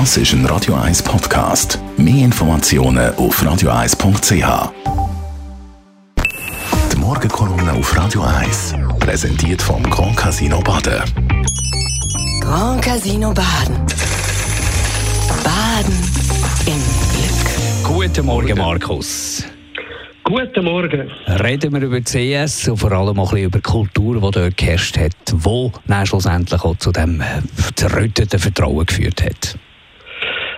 Das ist ein Radio 1 Podcast. Mehr Informationen auf radio1.ch. Die Morgenkolumne auf Radio 1 präsentiert vom Grand Casino Baden. Grand Casino Baden. Baden im Glück. Guten Morgen, Markus. Guten Morgen. Reden wir über CS und vor allem auch ein bisschen über die Kultur, die dort geherrscht hat, die dann schlussendlich auch zu dem äh, zerrütteten Vertrauen geführt hat.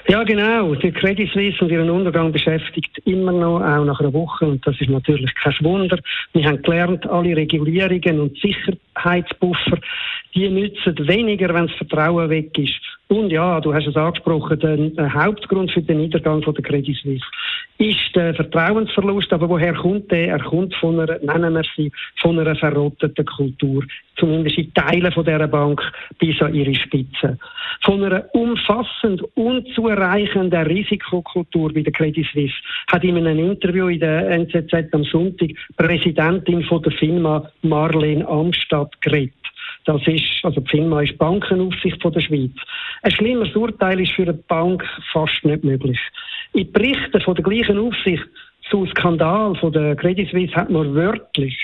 Ja, genau. Die Credit Suisse und ihren Untergang beschäftigt immer noch, auch nach einer Woche. Und das ist natürlich kein Wunder. Wir haben gelernt, alle Regulierungen und Sicherheitspuffer, die nützen weniger, wenn das Vertrauen weg ist. Und ja, du hast es angesprochen, der Hauptgrund für den Niedergang von der Credit Suisse ist der Vertrauensverlust. Aber woher kommt der? Er kommt von einer, nennen wir sie, von einer verrotteten Kultur. Zumindest in Teilen von dieser Bank bis an ihre Spitze. Von einer umfassend unzureichenden Risikokultur bei der Credit Suisse hat in einem Interview in der NZZ am Sonntag Präsidentin von der Firma Marlene Amstadt geredet. Das ist, also die FINMA ist Bankenaufsicht von der Schweiz. Ein schlimmeres Urteil ist für eine Bank fast nicht möglich. In Berichten von der gleichen Aufsicht zu Skandal von der Credit Suisse hat man wörtlich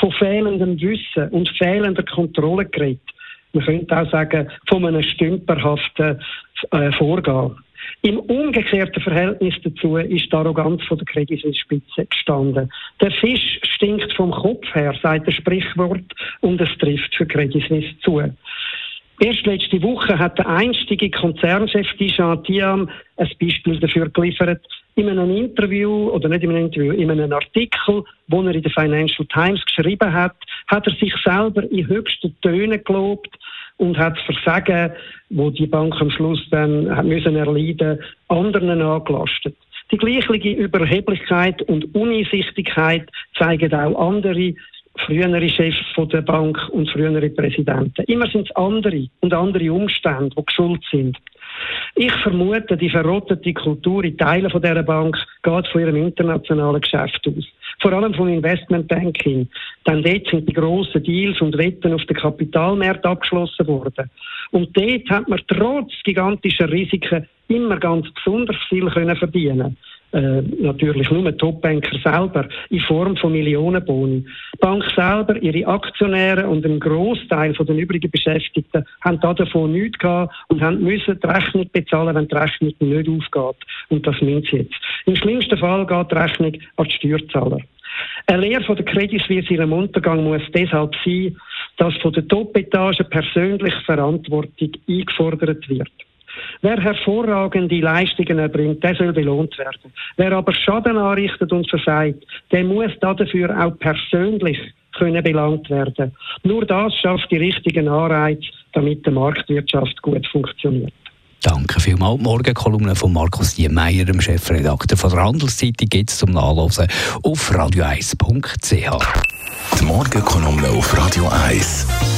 von fehlendem Wissen und fehlender Kontrolle geredet. Man könnte auch sagen, von einem stümperhaften äh, Vorgehen. Im umgekehrten Verhältnis dazu ist die Arroganz von der Credit Suisse Spitze gestanden. Der Fisch stinkt vom Kopf her, sagt das Sprichwort, und es trifft für Credit Suisse zu. Erst letzte Woche hat der einstige Konzernchef Dijan Tiam ein Beispiel dafür geliefert. In einem Interview, oder nicht in einem Interview, in einem Artikel, wo er in der Financial Times geschrieben hat, hat er sich selber in höchsten Tönen gelobt und hat das Versagen, wo die Bank am Schluss dann hat müssen erleiden, anderen angelastet. Die gleiche Überheblichkeit und Uneinsichtigkeit zeigen auch andere frühere Chefs von der Bank und frühere Präsidenten. Immer sind es andere und andere Umstände, die schuld sind. Ich vermute, die verrottete Kultur in Teilen von dieser Bank geht von ihrem internationalen Geschäft aus. Vor allem vom Investmentbanking. Denn dort sind die grossen Deals und Wetten auf den Kapitalmärkten abgeschlossen worden. Und dort hat man trotz gigantischer Risiken immer ganz besonders viel können verdienen äh, natürlich nur Topbanker selber in Form von Millionenboni. Die Bank selber, ihre Aktionäre und ein Großteil von den übrigen Beschäftigten haben davon nichts gehabt und haben müssen die Rechnung bezahlen, wenn die Rechnung nicht aufgeht. Und das müssen sie jetzt. Im schlimmsten Fall geht die Rechnung an die Steuerzahler. Eine Lehre von der Credit Suisse in Untergang muss deshalb sein, dass von der Top-Etage persönlich Verantwortung eingefordert wird. Wer hervorragende Leistungen erbringt, der soll belohnt werden. Wer aber Schaden anrichtet und versagt, der muss dafür auch persönlich können belangt werden. Nur das schafft die richtigen Anreize, damit die Marktwirtschaft gut funktioniert. Danke vielmals. Morgen Kolumne von Markus Niemeyer, dem Chefredakteur von der Handelszeitung, gibt es zum Nachlesen auf radio1.ch. Die Morgenkolumne auf Radio 1.